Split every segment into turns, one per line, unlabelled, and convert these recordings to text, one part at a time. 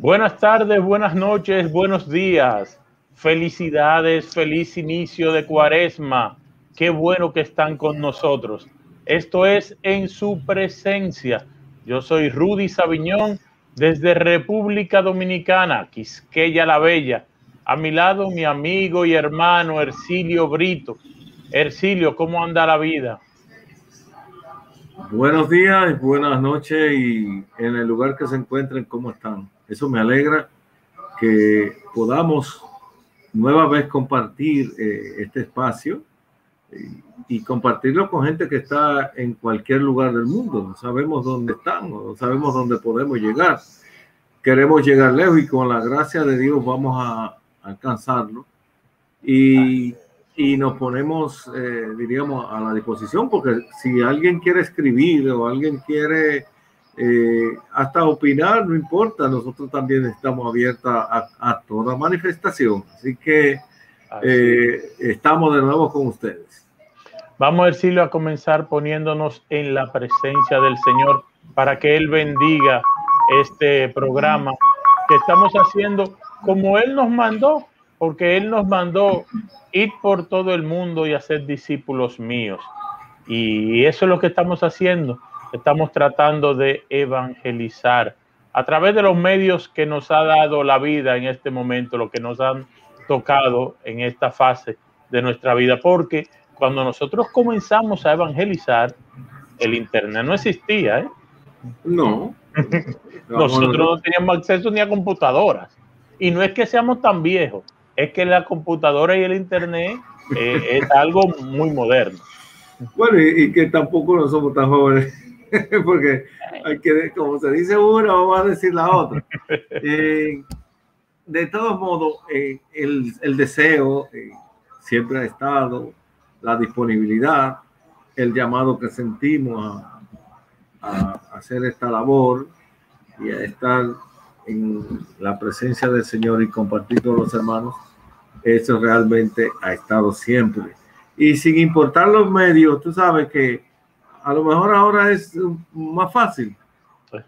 Buenas tardes, buenas noches, buenos días. Felicidades, feliz inicio de cuaresma. Qué bueno que están con nosotros. Esto es En su presencia. Yo soy Rudy Sabiñón desde República Dominicana, Quisqueya la Bella. A mi lado mi amigo y hermano Ercilio Brito. Ercilio, ¿cómo anda la vida?
Buenos días, buenas noches y en el lugar que se encuentren, ¿cómo están? Eso me alegra que podamos nueva vez compartir eh, este espacio y, compartirlo con gente que está en cualquier lugar del mundo. No sabemos dónde estamos, no sabemos dónde podemos llegar. Queremos llegar lejos y con la gracia de Dios vamos a, alcanzarlo. Y, y, nos ponemos, eh, diríamos, a la disposición, porque si alguien quiere escribir o alguien quiere eh, hasta opinar, no importa, nosotros también estamos abiertos a, toda manifestación. Así que eh, estamos de nuevo con ustedes.
Vamos, Ercilio, a comenzar poniéndonos en la presencia del Señor para que Él bendiga este programa que estamos haciendo como Él nos mandó, porque Él nos mandó ir por todo el mundo y hacer discípulos míos. Y eso es lo que estamos haciendo estamos tratando de evangelizar a través de los medios que nos ha dado la vida en este momento, lo que nos han tocado en esta fase de nuestra vida, porque cuando nosotros comenzamos a evangelizar, el Internet no existía, ¿eh?
No.
nosotros no teníamos acceso ni a computadoras. Y no es que seamos tan viejos, es que la computadora y el Internet eh, es algo muy moderno.
Bueno, y, y, que tampoco no somos tan jóvenes. porque hay que, como se dice una, vamos a decir la otra. Eh, de todos modos, eh, el, el, deseo eh, siempre ha estado, la disponibilidad, el llamado que sentimos a, a, hacer esta labor y a estar en la presencia del Señor y compartir con los hermanos, eso realmente ha estado siempre. Y sin importar los medios, tú sabes que a lo mejor ahora es más fácil,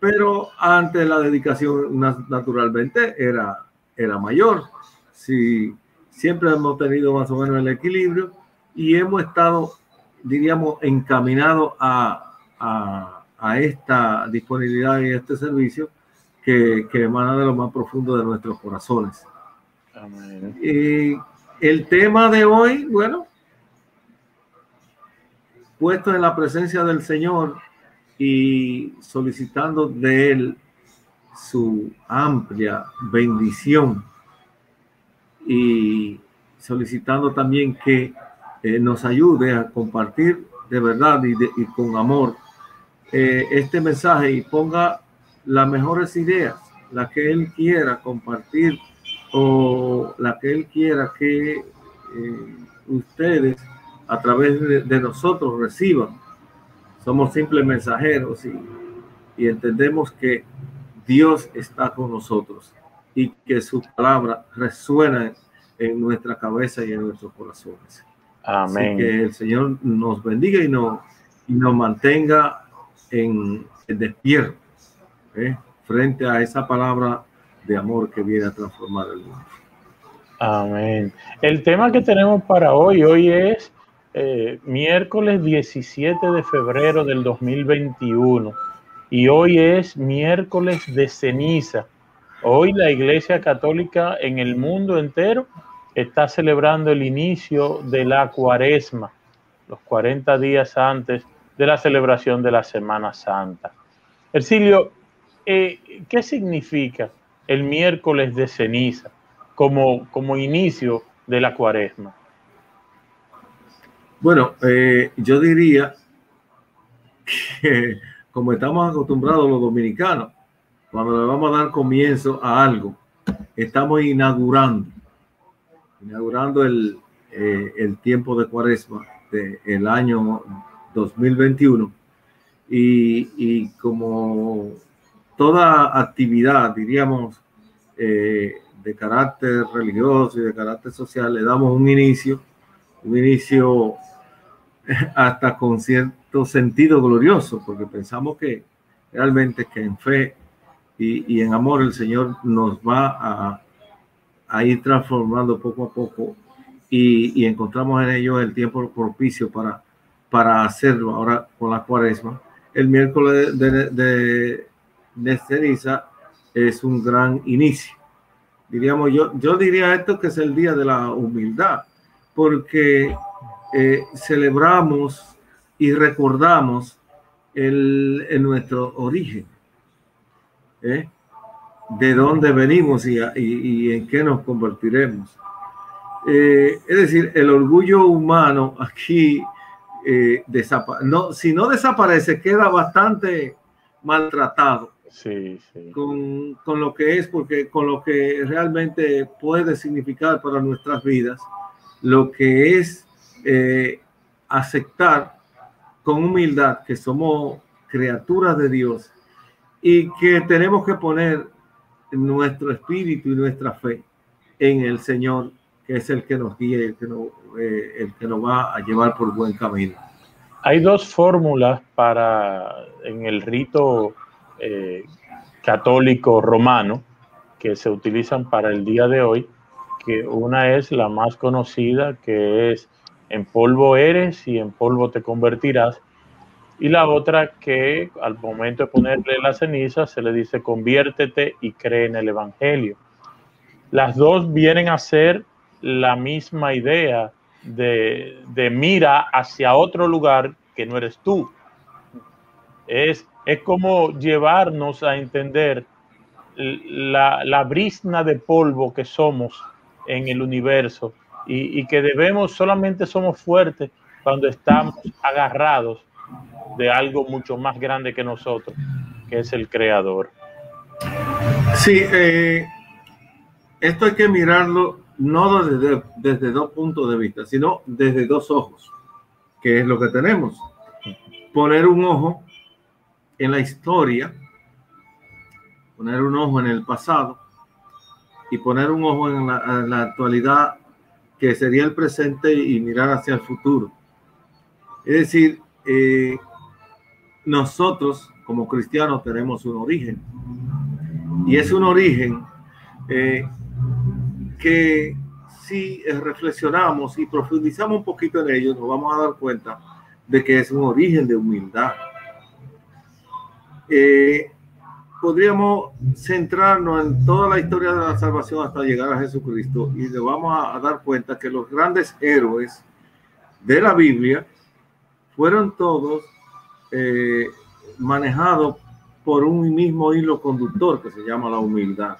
pero antes la dedicación naturalmente era, era mayor. Si siempre hemos tenido más o menos el equilibrio y hemos estado, diríamos, encaminados a, a, a esta disponibilidad y este servicio que, que, emana de lo más profundo de nuestros corazones. Y el tema de hoy, bueno, puesto en la presencia del Señor y solicitando de Él su amplia bendición y solicitando también que eh, nos ayude a compartir de verdad y, y con amor eh, este mensaje y ponga las mejores ideas, las que Él quiera compartir o la que Él quiera que eh, ustedes a través de, nosotros reciban. Somos simples mensajeros y, y entendemos que Dios está con nosotros y que su palabra resuena en nuestra cabeza y en nuestros corazones. Amén. que el Señor nos bendiga y nos, y nos mantenga en, en despierto ¿eh? frente a esa palabra de amor que viene a transformar el mundo.
Amén. El tema que tenemos para hoy, hoy es eh, miércoles 17 de febrero del 2021 y hoy es miércoles de ceniza. Hoy la Iglesia Católica en el mundo entero está celebrando el inicio de la cuaresma, los 40 días antes de la celebración de la Semana Santa. Ercilio, eh, ¿qué significa el miércoles de ceniza como, como inicio de la cuaresma?
Bueno, eh, yo diría que como estamos acostumbrados los dominicanos, cuando le vamos a dar comienzo a algo, estamos inaugurando, inaugurando el, eh, el tiempo de cuaresma del año 2021. Y, y, como toda actividad, diríamos, eh, de carácter religioso y de carácter social, le damos un inicio, un inicio hasta con cierto sentido glorioso, porque pensamos que realmente que en fe y, en amor el Señor nos va a, a ir transformando poco a poco y, encontramos en ellos el tiempo propicio para, para hacerlo ahora con la cuaresma. El miércoles de, de, de ceniza es un gran inicio. Diríamos, yo, yo diría esto que es el día de la humildad, porque eh, celebramos y recordamos el, en nuestro origen, ¿eh? de dónde venimos y, y, en qué nos convertiremos. Eh, es decir, el orgullo humano aquí, eh, no, si no desaparece, queda bastante maltratado.
Sí,
Con, con, lo que es, porque con lo que realmente puede significar para nuestras vidas, lo que es eh, aceptar con humildad que somos criaturas de Dios y que tenemos que poner nuestro espíritu y nuestra fe en el Señor, que es el que nos guía el que nos, eh, el que nos va a llevar por buen camino.
Hay dos fórmulas para en el rito eh, católico romano que se utilizan para el día de hoy, que una es la más conocida, que es en polvo eres y en polvo te convertirás. Y la otra que al momento de ponerle la ceniza se le dice conviértete y cree en el Evangelio. Las dos vienen a ser la misma idea de, mira hacia otro lugar que no eres tú. Es, es como llevarnos a entender la, la brisna de polvo que somos en el universo y, que debemos, solamente somos fuertes cuando estamos agarrados de algo mucho más grande que nosotros, que es el creador.
Sí, eh, esto hay que mirarlo no desde, desde dos puntos de vista, sino desde dos ojos, que es lo que tenemos. Poner un ojo en la historia, poner un ojo en el pasado y poner un ojo en la, en la actualidad que sería el presente y mirar hacia el futuro. Es decir, eh, nosotros como cristianos tenemos un origen y es un origen eh, que si reflexionamos y profundizamos un poquito en ello, nos vamos a dar cuenta de que es un origen de humildad. Eh, podríamos centrarnos en toda la historia de la salvación hasta llegar a Jesucristo y le vamos a, dar cuenta que los grandes héroes de la Biblia fueron todos eh, manejados por un mismo hilo conductor que se llama la humildad.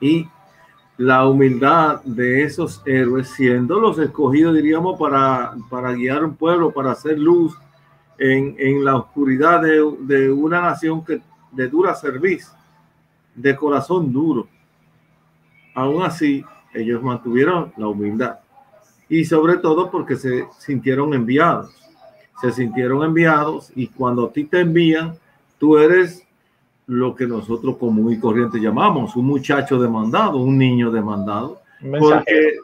Y la humildad de esos héroes, siendo los escogidos, diríamos, para, para guiar un pueblo, para hacer luz en, en la oscuridad de, de una nación que de dura servicio, de corazón duro. Aún así, ellos mantuvieron la humildad y sobre todo porque se sintieron enviados. Se sintieron enviados y cuando a ti te envían, tú eres lo que nosotros común y corriente llamamos un muchacho demandado, un niño demandado. Porque,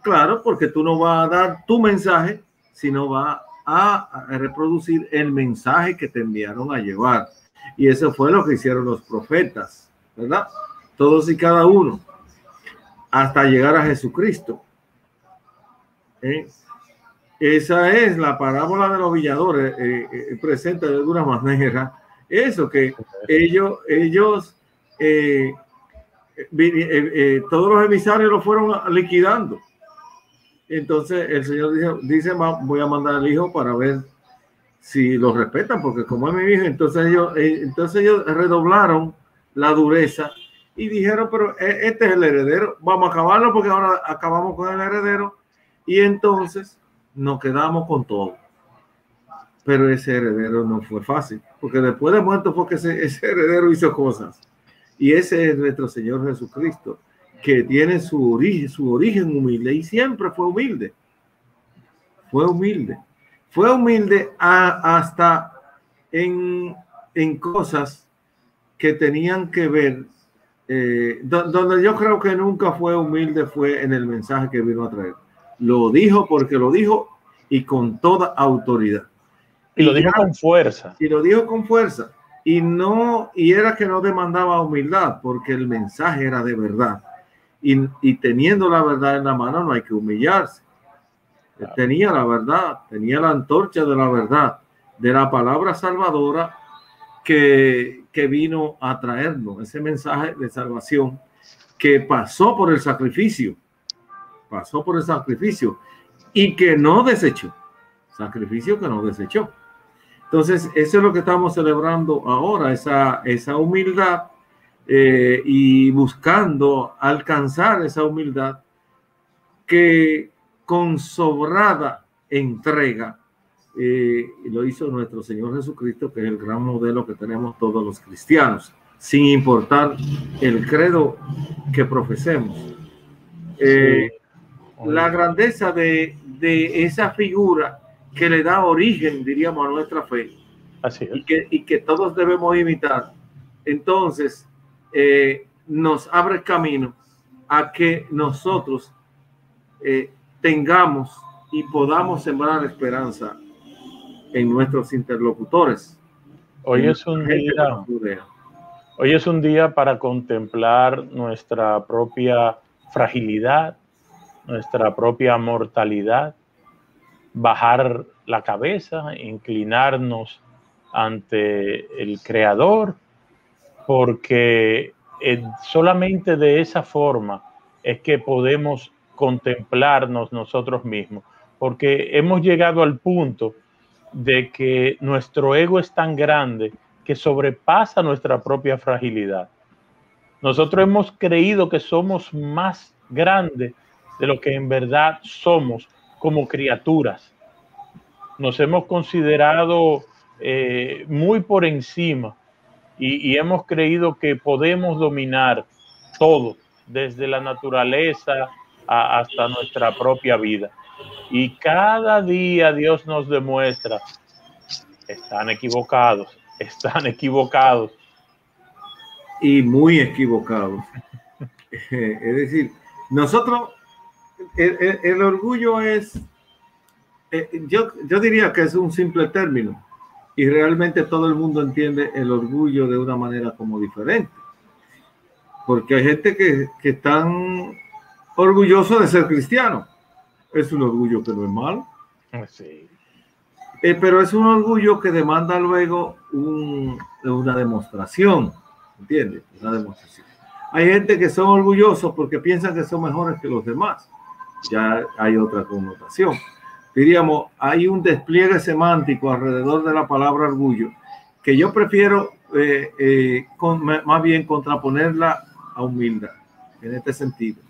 claro, porque tú no vas a dar tu mensaje, sino va a reproducir el mensaje que te enviaron a llevar. Y eso fue lo que hicieron los profetas, ¿verdad? Todos y cada uno, hasta llegar a Jesucristo. ¿Eh? Esa es la parábola de los villadores, eh, eh, presenta de alguna manera eso, que ellos, ellos todos los emisarios lo fueron liquidando. Entonces el Señor dice, dice, voy a mandar al Hijo para ver si lo respetan, porque como es mi hijo, entonces ellos, eh, entonces ellos redoblaron la dureza y dijeron, pero e, este es el heredero, vamos a acabarlo porque ahora acabamos con el heredero y entonces nos quedamos con todo. Pero ese heredero no fue fácil, porque después de muerto fue que ese, ese heredero hizo cosas. Y ese es nuestro Señor Jesucristo, que tiene su origen, su origen humilde y siempre fue humilde. Fue humilde fue humilde hasta en, cosas que tenían que ver, eh, donde yo creo que nunca fue humilde fue en el mensaje que vino a traer. Lo dijo porque lo dijo y con toda autoridad.
Y lo dijo con fuerza.
Y lo dijo con fuerza. y no, y era que no demandaba humildad, porque el mensaje era de verdad. Y, y teniendo la verdad en la mano no hay que humillarse. Tenía la verdad, tenía la antorcha de la verdad, de la palabra salvadora que, que vino a traernos, ese mensaje de salvación que pasó por el sacrificio, pasó por el sacrificio y que no desechó, sacrificio que no desechó. Entonces, eso es lo que estamos celebrando ahora, esa, esa humildad eh, y buscando alcanzar esa humildad que con sobrada entrega eh, lo hizo nuestro Señor Jesucristo, que es el gran modelo que tenemos todos los cristianos, sin importar el credo que profesemos. Eh, la grandeza de, de esa figura que le da origen, diríamos, a nuestra fe.
Así
Y que, y que todos debemos imitar. Entonces, eh, nos abre camino a que nosotros eh, tengamos y podamos sembrar esperanza en nuestros interlocutores.
Hoy es un día. Hoy es un día para contemplar nuestra propia fragilidad, nuestra propia mortalidad, bajar la cabeza, inclinarnos ante el Creador, porque eh, solamente de esa forma es que podemos contemplarnos nosotros mismos, porque hemos llegado al punto de que nuestro ego es tan grande que sobrepasa nuestra propia fragilidad. Nosotros hemos creído que somos más grandes de lo que en verdad somos como criaturas. Nos hemos considerado eh, muy por encima y, hemos creído que podemos dominar todo, desde la naturaleza hasta nuestra propia vida. Y cada día Dios nos demuestra, están equivocados, están equivocados.
Y muy equivocados. es decir, nosotros el, orgullo es, eh, yo, yo diría que es un simple término y realmente todo el mundo entiende el orgullo de una manera como diferente. Porque hay gente que, que están orgulloso de ser cristiano. Es un orgullo que no es malo.
Ah, sí.
Eh, pero es un orgullo que demanda luego un, una demostración. ¿Entiendes? Una demostración. Hay gente que son orgullosos porque piensan que son mejores que los demás ya hay otra connotación. Diríamos, hay un despliegue semántico alrededor de la palabra orgullo que yo prefiero eh, eh, con, más bien contraponerla a humildad en este sentido.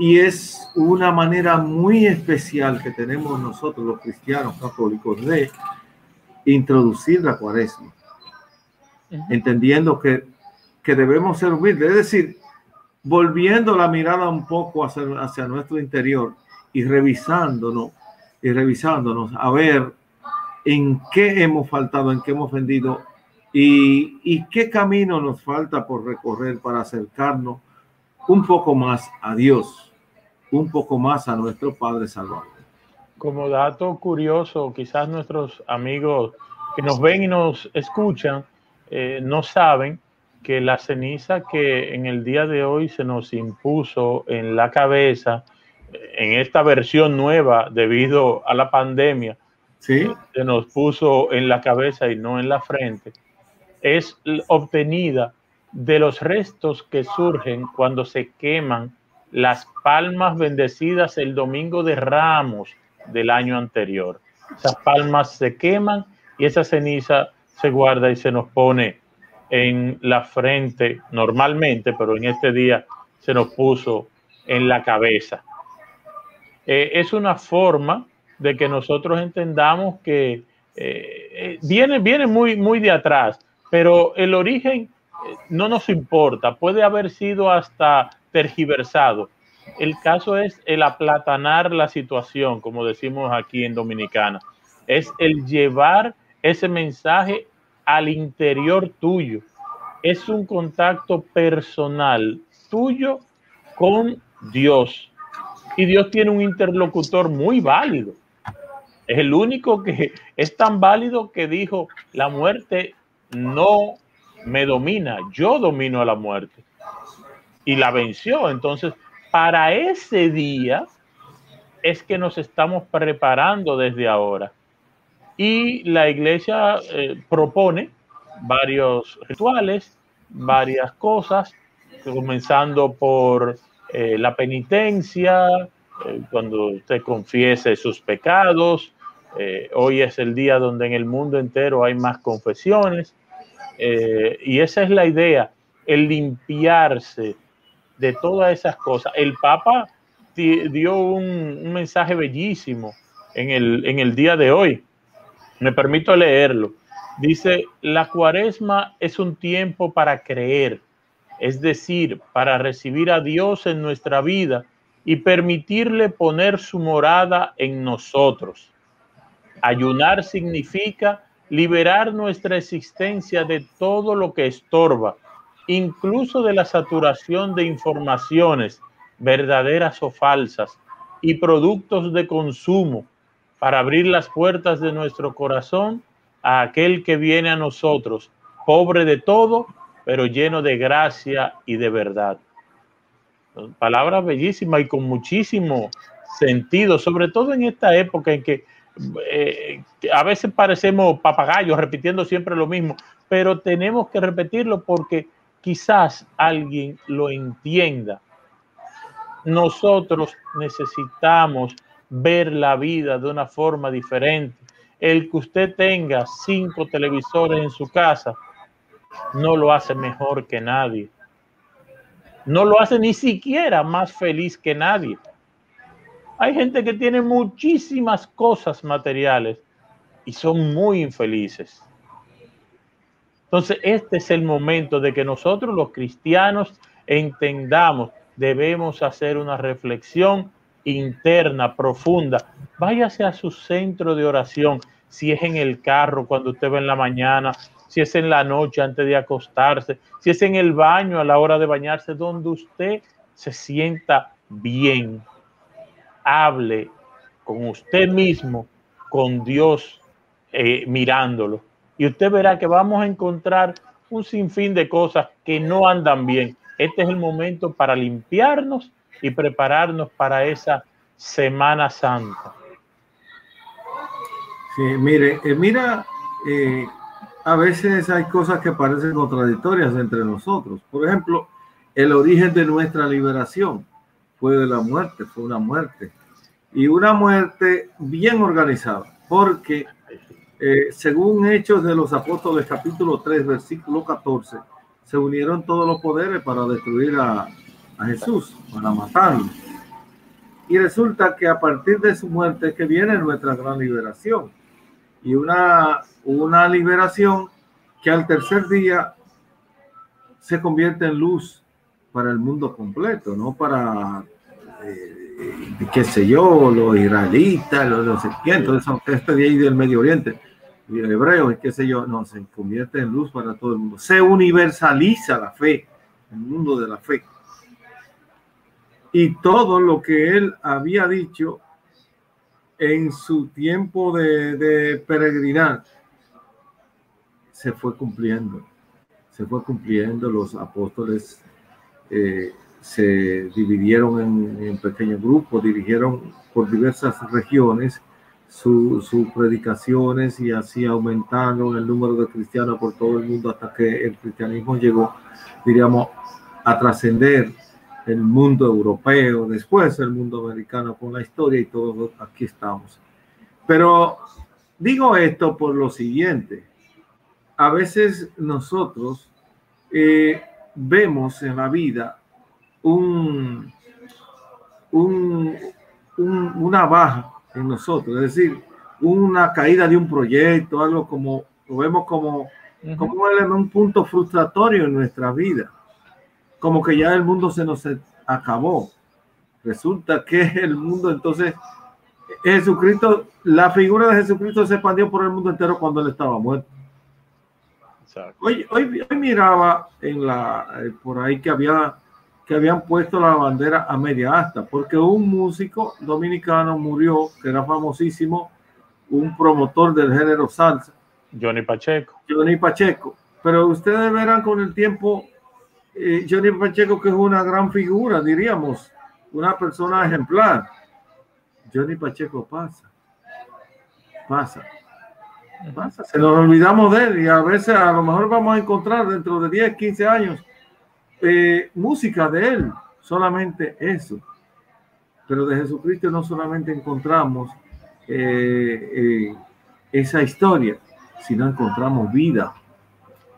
Y es una manera muy especial que tenemos nosotros los cristianos católicos de introducir la cuaresma, entendiendo que, que debemos ser humildes. Es decir, volviendo la mirada un poco hacia, hacia nuestro interior y revisándonos y revisándonos a ver en qué hemos faltado, en qué hemos ofendido y, y, qué camino nos falta por recorrer para acercarnos un poco más a Dios, un poco más a nuestro Padre Salvador.
Como dato curioso, quizás nuestros amigos que nos ven y nos escuchan eh, no saben, que la ceniza que en el día de hoy se nos impuso en la cabeza, en esta versión nueva debido a la pandemia,
¿Sí?
se nos puso en la cabeza y no en la frente, es obtenida de los restos que surgen cuando se queman las palmas bendecidas el domingo de Ramos del año anterior. Esas palmas se queman y esa ceniza se guarda y se nos pone en la frente normalmente, pero en este día se nos puso en la cabeza. Eh, es una forma de que nosotros entendamos que eh, eh, viene, viene muy, muy de atrás, pero el origen no nos importa, puede haber sido hasta tergiversado. El caso es el aplatanar la situación, como decimos aquí en Dominicana. Es el llevar ese mensaje al interior tuyo. Es un contacto personal tuyo con Dios. Y Dios tiene un interlocutor muy válido. Es el único que es tan válido que dijo, la muerte no me domina, yo domino a la muerte. Y la venció. Entonces, para ese día es que nos estamos preparando desde ahora. Y la iglesia eh, propone varios rituales, varias cosas, comenzando por eh, la penitencia, eh, cuando usted confiese sus pecados. hoy es el día donde en el mundo entero hay más confesiones. y esa es la idea, el limpiarse de todas esas cosas. El Papa dio un, mensaje bellísimo en el, en el día de hoy. Me permito leerlo. Dice, la cuaresma es un tiempo para creer, es decir, para recibir a Dios en nuestra vida y permitirle poner su morada en nosotros. Ayunar significa liberar nuestra existencia de todo lo que estorba, incluso de la saturación de informaciones verdaderas o falsas y productos de consumo para abrir las puertas de nuestro corazón a aquel que viene a nosotros, pobre de todo, pero lleno de gracia y de verdad. Palabra bellísima y con muchísimo sentido, sobre todo en esta época en que eh, a veces parecemos papagayos repitiendo siempre lo mismo, pero tenemos que repetirlo porque quizás alguien lo entienda nosotros necesitamos ver la vida de una forma diferente. El que usted tenga cinco televisores en su casa no lo hace mejor que nadie. No lo hace ni siquiera más feliz que nadie. Hay gente que tiene muchísimas cosas materiales y son muy infelices. Entonces, este es el momento de que nosotros los cristianos entendamos debemos hacer una reflexión interna, profunda. Váyase a su centro de oración, si es en el carro cuando usted va en la mañana, si es en la noche antes de acostarse, si es en el baño a la hora de bañarse, donde usted se sienta bien. Hable con usted mismo, con Dios eh, mirándolo. Y usted verá que vamos a encontrar un sinfín de cosas que no andan bien, este es el momento para limpiarnos y prepararnos para esa Semana Santa.
Sí, mire, eh, mira, eh, a veces hay cosas que parecen contradictorias entre nosotros. Por ejemplo, el origen de nuestra liberación fue de la muerte, fue una muerte. Y una muerte bien organizada, porque eh, según Hechos de los Apóstoles capítulo 3, versículo 14, se unieron todos los poderes para destruir a, Jesús, para matarlo. Y resulta que a partir de su muerte es que viene nuestra gran liberación. Y una, una liberación que al tercer día se convierte en luz para el mundo completo, no para, eh, qué sé yo, los israelitas, los no sé quién, este de ahí del Medio Oriente hebreos y qué sé yo, no, se convierte en luz para todo el mundo. Se universaliza la fe, el mundo de la fe. Y todo lo que él había dicho en su tiempo de, de peregrinar se fue cumpliendo. Se fue cumpliendo. Los apóstoles eh, se dividieron en, en pequeños grupos, dirigieron por diversas regiones sus predicaciones y así aumentaron el número de cristianos por todo el mundo hasta que el cristianismo llegó, diríamos, a trascender el mundo europeo, después el mundo americano con la historia y todos aquí estamos. Pero digo esto por lo siguiente, a veces nosotros eh, vemos en la vida un, un, una baja en nosotros, es decir, una caída de un proyecto, algo como, lo vemos como, como un, punto frustratorio en nuestra vida, como que ya el mundo se nos acabó. Resulta que el mundo entonces, Jesucristo, la figura de Jesucristo se expandió por el mundo entero cuando él estaba muerto. Hoy, hoy, hoy, miraba en la, eh, por ahí que había que habían puesto la bandera a media asta, porque un músico dominicano murió, que era famosísimo, un promotor del género salsa,
Johnny Pacheco.
Johnny Pacheco. Pero ustedes verán con el tiempo, eh, Johnny Pacheco que es una gran figura, diríamos, una persona ejemplar. Johnny Pacheco pasa, pasa, pasa. Se nos olvidamos de él y a veces a lo mejor vamos a encontrar dentro de 10, 15 años eh, música de él, solamente eso. Pero de Jesucristo no solamente encontramos eh, esa historia, sino encontramos vida,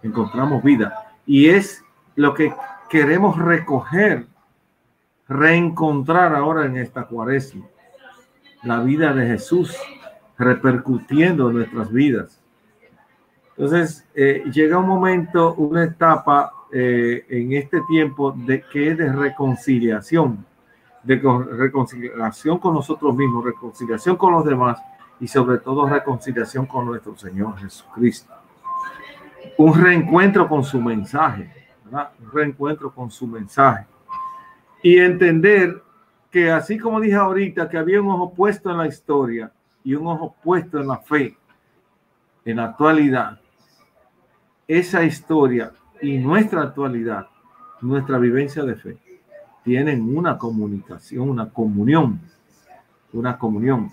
encontramos vida. Y es lo que queremos recoger, reencontrar ahora en esta cuaresma. La vida de Jesús repercutiendo en nuestras vidas. Entonces, eh, llega un momento, una etapa eh, en este tiempo de que es de reconciliación, de reconciliación con nosotros mismos, reconciliación con los demás y sobre todo reconciliación con nuestro Señor Jesucristo un reencuentro con su mensaje, un reencuentro con su mensaje. Y entender que así como dije ahorita, que había un ojo puesto en la historia y un ojo puesto en la fe, en la actualidad, esa historia y nuestra actualidad, nuestra vivencia de fe, tienen una comunicación, una comunión, una comunión.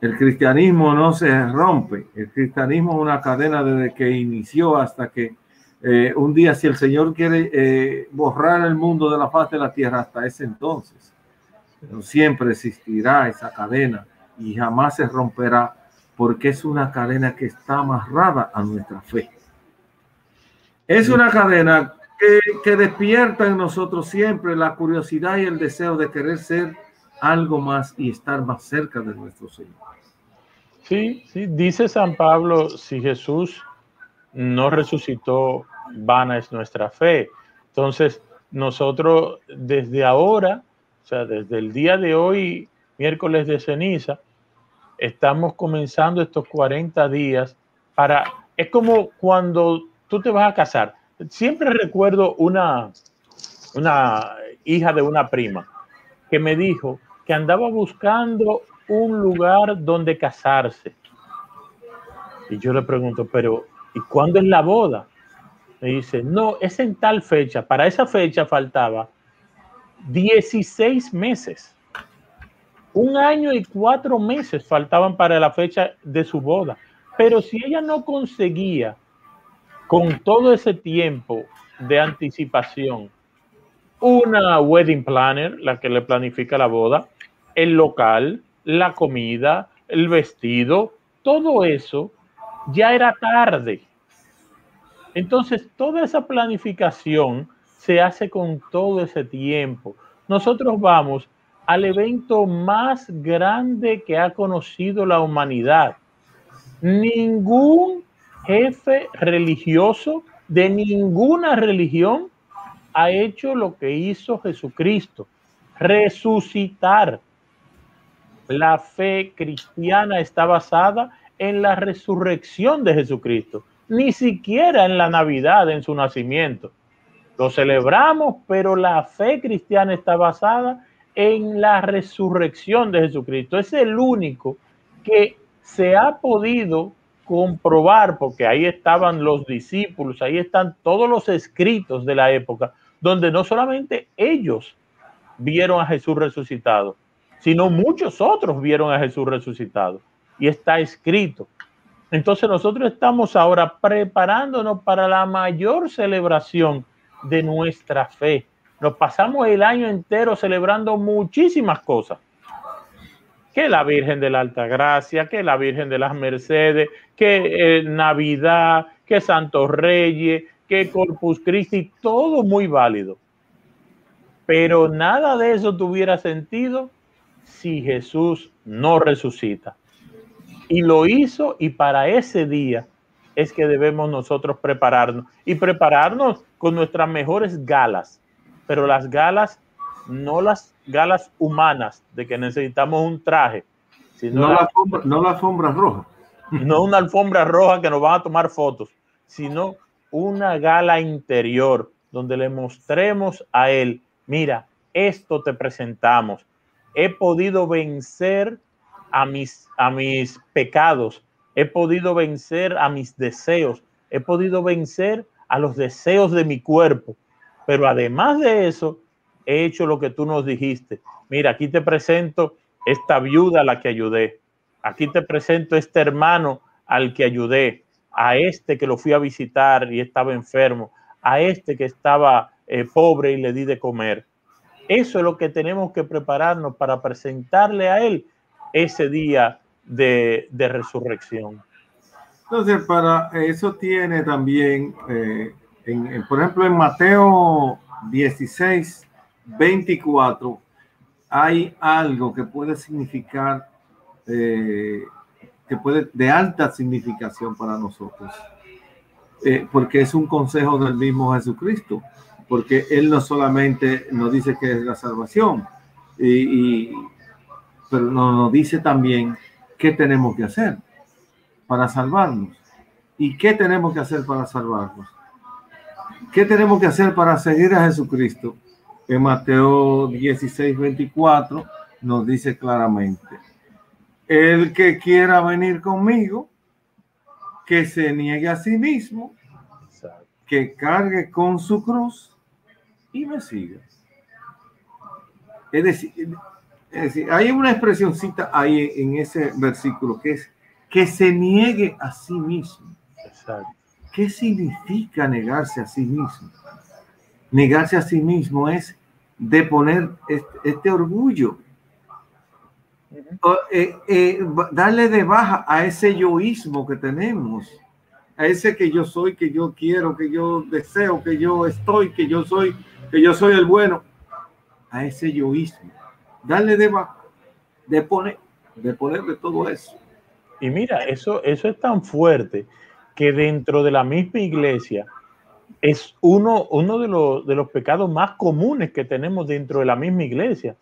El cristianismo no se rompe. El cristianismo es una cadena desde que inició hasta que eh, un día, si el Señor quiere eh, borrar el mundo de la faz de la tierra, hasta ese entonces, siempre existirá esa cadena y jamás se romperá porque es una cadena que está amarrada a nuestra fe. Es una cadena que, que despierta en nosotros siempre la curiosidad y el deseo de querer ser algo más y estar más cerca de nuestro Señor.
Sí, sí, dice San Pablo, si Jesús no resucitó, vana es nuestra fe. Entonces, nosotros desde ahora, o sea, desde el día de hoy, miércoles de ceniza, estamos comenzando estos 40 días para, es como cuando tú te vas a casar. Siempre recuerdo una, una hija de una prima que me dijo que andaba buscando un lugar donde casarse. Y yo le pregunto, pero ¿y cuándo es la boda? Me dice, no, es en tal fecha. Para esa fecha faltaba 16 meses. Un año y cuatro meses faltaban para la fecha de su boda. Pero si ella no conseguía con todo ese tiempo de anticipación una wedding planner, la que le planifica la boda, el local, la comida, el vestido, todo eso ya era tarde. Entonces, toda esa planificación se hace con todo ese tiempo. Nosotros vamos al evento más grande que ha conocido la humanidad. Ningún jefe religioso de ninguna religión ha hecho lo que hizo Jesucristo, resucitar la fe cristiana está basada en la resurrección de Jesucristo, ni siquiera en la Navidad, en su nacimiento. Lo celebramos, pero la fe cristiana está basada en la resurrección de Jesucristo. Es el único que se ha podido comprobar, porque ahí estaban los discípulos, ahí están todos los escritos de la época, donde no solamente ellos vieron a Jesús resucitado, sino muchos otros vieron a Jesús resucitado. Y está escrito. Entonces nosotros estamos ahora preparándonos para la mayor celebración de nuestra fe. Nos pasamos el año entero celebrando muchísimas cosas. Que la Virgen de la Alta Gracia, que la Virgen de las Mercedes, que eh, Navidad, que Santos Reyes, que Corpus Christi, todo muy válido. Pero nada de eso tuviera sentido si Jesús no resucita. Y lo hizo y para ese día es que debemos nosotros prepararnos y prepararnos con nuestras mejores galas, pero las galas, no las galas humanas de que necesitamos un traje,
sino no la, alfombra, no la alfombra roja.
No una alfombra roja que nos van a tomar fotos, sino una gala interior donde le mostremos a Él, mira, esto te presentamos, he podido vencer a mis, a mis pecados he podido vencer a mis deseos, he podido vencer a los deseos de mi cuerpo. Pero además de eso, he hecho lo que tú nos dijiste. Mira, aquí te presento esta viuda a la que ayudé. Aquí te presento este hermano al que ayudé, a este que lo fui a visitar y estaba enfermo, a este que estaba eh, pobre y le di de comer. Eso es lo que tenemos que prepararnos para presentarle a Él ese día de, resurrección.
Entonces, para eso tiene también, eh, por ejemplo, en Mateo 16, 24, hay algo que puede significar, eh, que puede de alta significación para nosotros, eh, porque es un consejo del mismo Jesucristo, porque Él no solamente nos dice que es la salvación, y, pero nos dice también qué tenemos que hacer para salvarnos. ¿Y qué tenemos que hacer para salvarnos? ¿Qué tenemos que hacer para seguir a Jesucristo? En Mateo 16, 24 nos dice claramente, el que quiera venir conmigo, que se niegue a sí mismo, que cargue con su cruz y me siga. Es decir, hay una expresioncita ahí en ese versículo que es que se niegue a sí mismo. ¿Qué significa negarse a sí mismo? Negarse a sí mismo es de poner este, orgullo, eh, eh, darle de baja a ese yoísmo que tenemos, a ese que yo soy, que yo quiero, que yo deseo, que yo estoy, que yo soy, que yo soy el bueno, a ese yoísmo, darle de baja, de poner, de todo eso.
Y mira, eso, eso es tan fuerte que dentro de la misma iglesia, es uno, uno de, los, de los pecados más comunes que tenemos dentro de la misma iglesia.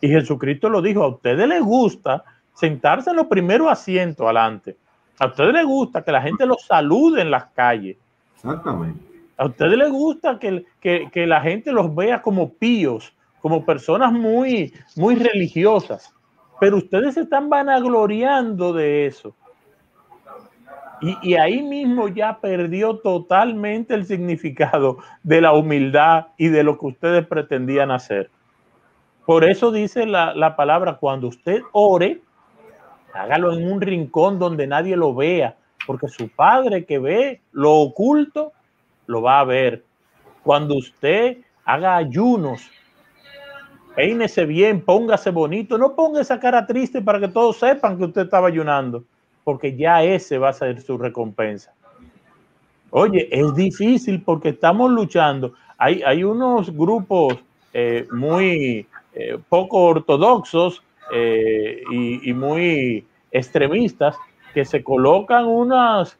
Y Jesucristo lo dijo, a ustedes les gusta sentarse en los primeros asientos adelante. A ustedes les gusta que la gente los salude en las calles.
Exactamente.
A ustedes les gusta que, que, la gente los vea como píos, como personas muy, muy religiosas. Pero ustedes se están vanagloriando de eso. Y, ahí mismo ya perdió totalmente el significado de la humildad y de lo que ustedes pretendían hacer. Por eso dice la, la palabra, cuando usted ore, hágalo en un rincón donde nadie lo vea, porque su padre que ve lo oculto, lo va a ver. Cuando usted haga ayunos, peínese bien, póngase bonito, no ponga esa cara triste para que todos sepan que usted estaba ayunando porque ya ese va a ser su recompensa. Oye, es difícil porque estamos luchando. Hay, hay unos grupos eh, muy eh, poco ortodoxos eh, y, muy extremistas que se colocan unas,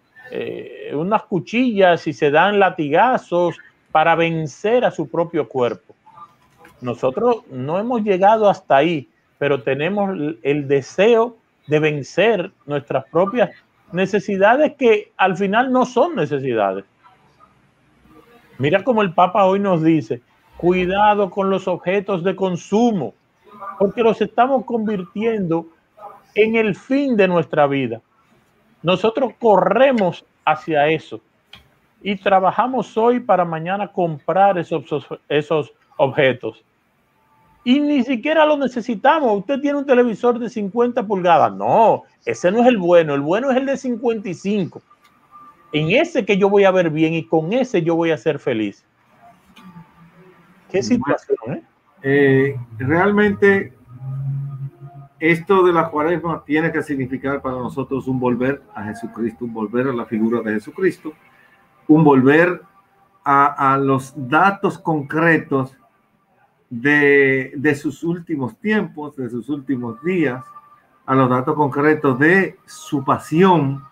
unas cuchillas y se dan latigazos para vencer a su propio cuerpo. Nosotros no hemos llegado hasta ahí, pero tenemos el deseo de vencer nuestras propias necesidades que al final no son necesidades. Mira como el Papa hoy nos dice, cuidado con los objetos de consumo, porque los estamos convirtiendo en el fin de nuestra vida. Nosotros corremos hacia eso y trabajamos hoy para mañana comprar esos, esos objetos y ni siquiera lo necesitamos. Usted tiene un televisor de 50 pulgadas. No, ese no es el bueno. El bueno es el de 55. En ese que yo voy a ver bien y con ese yo voy a ser feliz.
¿Qué situación? Eh? Eh, realmente esto de la cuaresma tiene que significar para nosotros un volver a Jesucristo, un volver a la figura de Jesucristo, un volver a, a los datos concretos de, sus últimos tiempos, de sus últimos días, a los datos concretos de su pasión,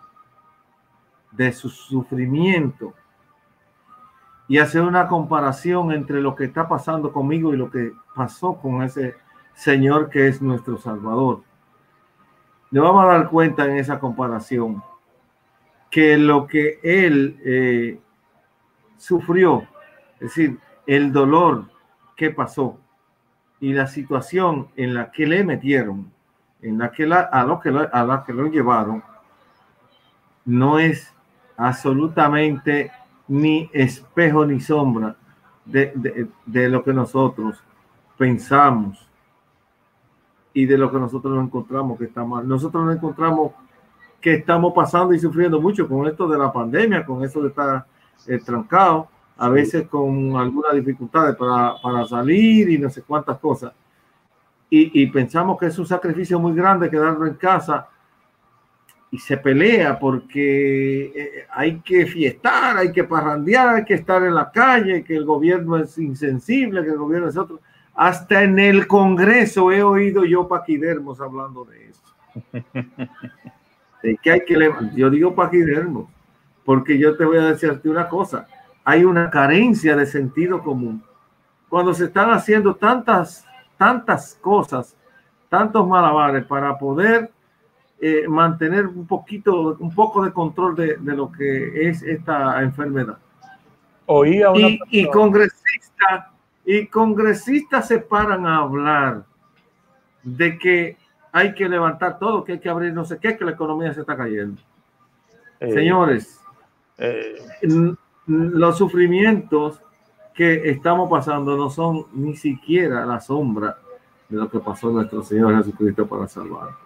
de su sufrimiento, y hacer una comparación entre lo que está pasando conmigo y lo que pasó con ese Señor que es nuestro Salvador. Nos vamos a dar cuenta en esa comparación que lo que Él eh, sufrió, es decir, el dolor, qué pasó y la situación en la que le metieron, en la que la, a, lo que a la que lo llevaron, no es absolutamente ni espejo ni sombra de, de, lo que nosotros pensamos y de lo que nosotros nos encontramos que está mal. Nosotros nos encontramos que estamos pasando y sufriendo mucho con esto de la pandemia, con eso de estar eh, trancado, a veces con algunas dificultades para, para, salir y no sé cuántas cosas. Y, y, pensamos que es un sacrificio muy grande quedarnos en casa y se pelea porque eh, hay que fiestar, hay que parrandear, hay que estar en la calle, que el gobierno es insensible, que el gobierno es otro. Hasta en el Congreso he oído yo paquidermos hablando de eso. De que hay que yo digo paquidermos, porque yo te voy a decirte una cosa, hay una carencia de sentido común. Cuando se están haciendo tantas, tantas cosas, tantos malabares para poder eh, mantener un poquito, un poco de control de, de lo que es esta enfermedad.
Oía
y, y congresistas y congresistas se paran a hablar de que hay que levantar todo, que hay que abrir no sé qué, que la economía se está cayendo. Eh, Señores, eh, los sufrimientos que estamos pasando no son ni siquiera la sombra de lo que pasó nuestro Señor Jesucristo para salvarnos.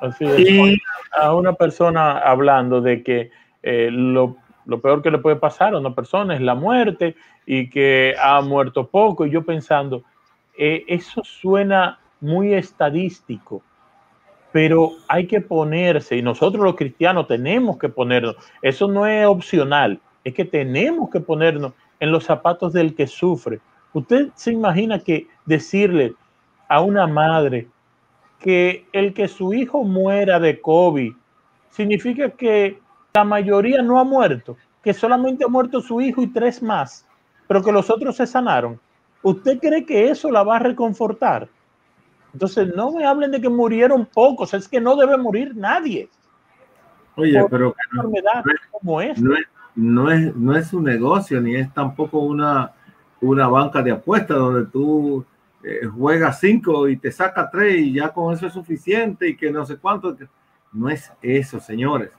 Así es. a una persona hablando de que eh, lo, peor que le puede pasar a una persona es la muerte y que ha muerto poco. Y yo pensando, eh, eso suena muy estadístico, pero hay que ponerse, y nosotros los cristianos tenemos que ponernos, eso no es opcional, es que tenemos que ponernos en los zapatos del que sufre. Usted se imagina que decirle a una madre, que el que su hijo muera de COVID significa que la mayoría no ha muerto, que solamente ha muerto su hijo y tres más, pero que los otros se sanaron. ¿Usted cree que eso la va a reconfortar? Entonces, no me hablen de que murieron pocos, es que no debe morir nadie.
Oye, pero no, enfermedad como. No, es, no, es, no es un negocio, ni es tampoco una, una banca de apuestas donde tú eh, juega cinco y te saca tres y ya con eso es suficiente y que no sé cuánto. No es eso, señores.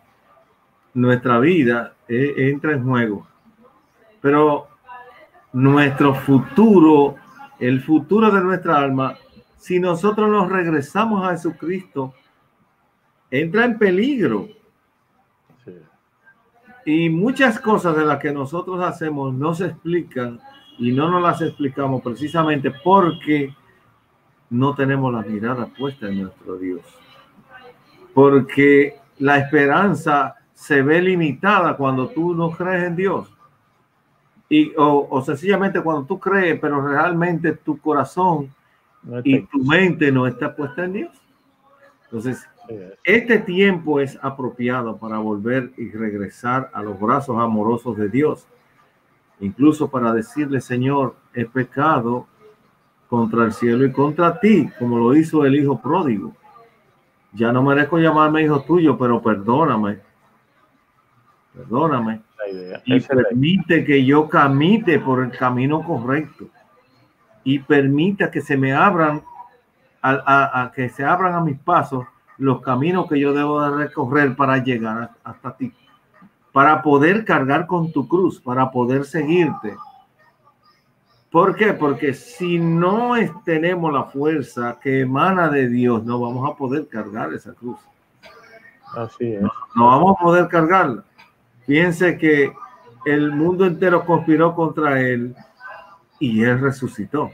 Nuestra vida eh, entra en juego. Pero nuestro futuro, el futuro de nuestra alma, si nosotros nos regresamos a Jesucristo, entra en peligro. Y muchas cosas de las que nosotros hacemos no se explican y no nos las explicamos precisamente porque no tenemos la mirada puesta en nuestro Dios. Porque la esperanza se ve limitada cuando tú no crees en Dios. Y, o, sencillamente cuando tú crees, pero realmente tu corazón y tu mente no está puesta en Dios. Entonces, este tiempo es apropiado para volver y regresar a los brazos amorosos de Dios incluso para decirle, Señor, he pecado contra el cielo y contra ti, como lo hizo el hijo pródigo. Ya no merezco llamarme hijo tuyo, pero perdóname. Perdóname. Y permite que yo camite por el camino correcto. Y permita que se me abran, a, que se abran a mis pasos los caminos que yo debo de recorrer para llegar hasta ti para poder cargar con tu cruz, para poder seguirte. ¿Por qué? Porque si no tenemos la fuerza que emana de Dios, no vamos a poder cargar esa cruz.
Así es.
No, vamos a poder cargarla. Piense que el mundo entero conspiró contra él y él resucitó.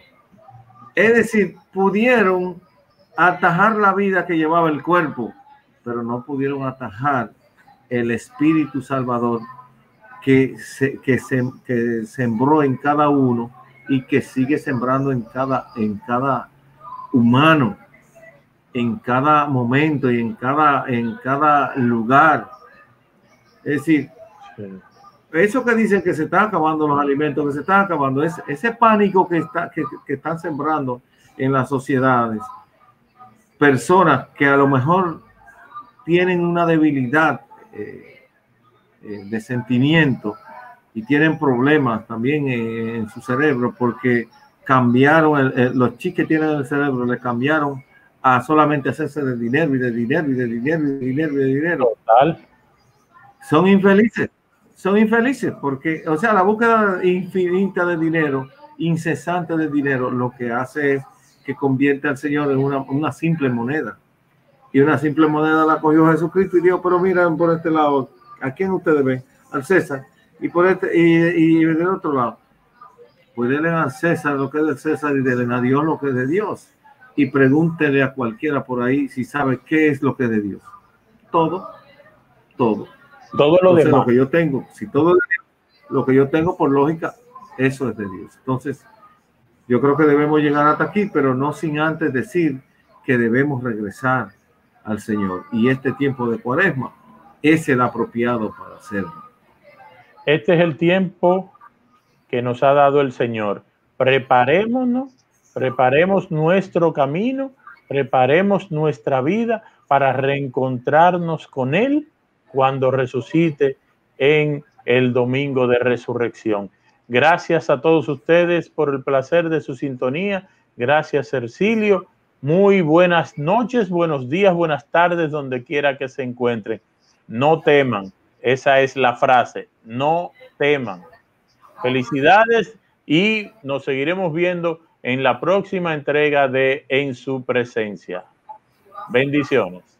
Es decir, pudieron atajar la vida que llevaba el cuerpo, pero no pudieron atajar el Espíritu Salvador que, se, que, se, que sembró en cada uno y que sigue sembrando en cada, en cada humano, en cada momento y en cada, en cada lugar. Es decir, eso que dicen que se están acabando los alimentos, que se están acabando, es, ese pánico que, está, que, que están sembrando en las sociedades, personas que a lo mejor tienen una debilidad eh, eh, de sentimiento y tienen problemas también en, su cerebro porque cambiaron, los chiques que tienen el cerebro le cambiaron a solamente hacerse de dinero y de dinero y de dinero y de dinero y de dinero. son infelices, son infelices porque, o sea, la búsqueda infinita de dinero, incesante de dinero, lo que hace es que convierte al Señor en una, una simple moneda. Y una simple moneda la cogió Jesucristo y dijo, pero miren por este lado, ¿a quién ustedes ven? Al César. Y por este, y, y del otro lado, pues denle a César lo que es de César y denle a Dios lo que es de Dios. Y pregúntele a cualquiera por ahí si sabe qué es lo que es de Dios. Todo, todo.
Todo lo demás.
Lo que yo tengo, si todo lo que yo tengo por lógica, eso es de Dios. Entonces, yo creo que debemos llegar hasta aquí, pero no sin antes decir que debemos regresar al Señor. Y este tiempo de cuaresma es el apropiado para hacerlo.
Este es el tiempo que nos ha dado el Señor. Preparémonos, preparemos nuestro camino, preparemos nuestra vida para reencontrarnos con Él cuando resucite en el domingo de resurrección. Gracias a todos ustedes por el placer de su sintonía. Gracias, Ercilio. Muy buenas noches, buenos días, buenas tardes, donde quiera que se encuentren. No teman, esa es la frase, no teman. Felicidades y nos seguiremos viendo en la próxima entrega de En su presencia. Bendiciones.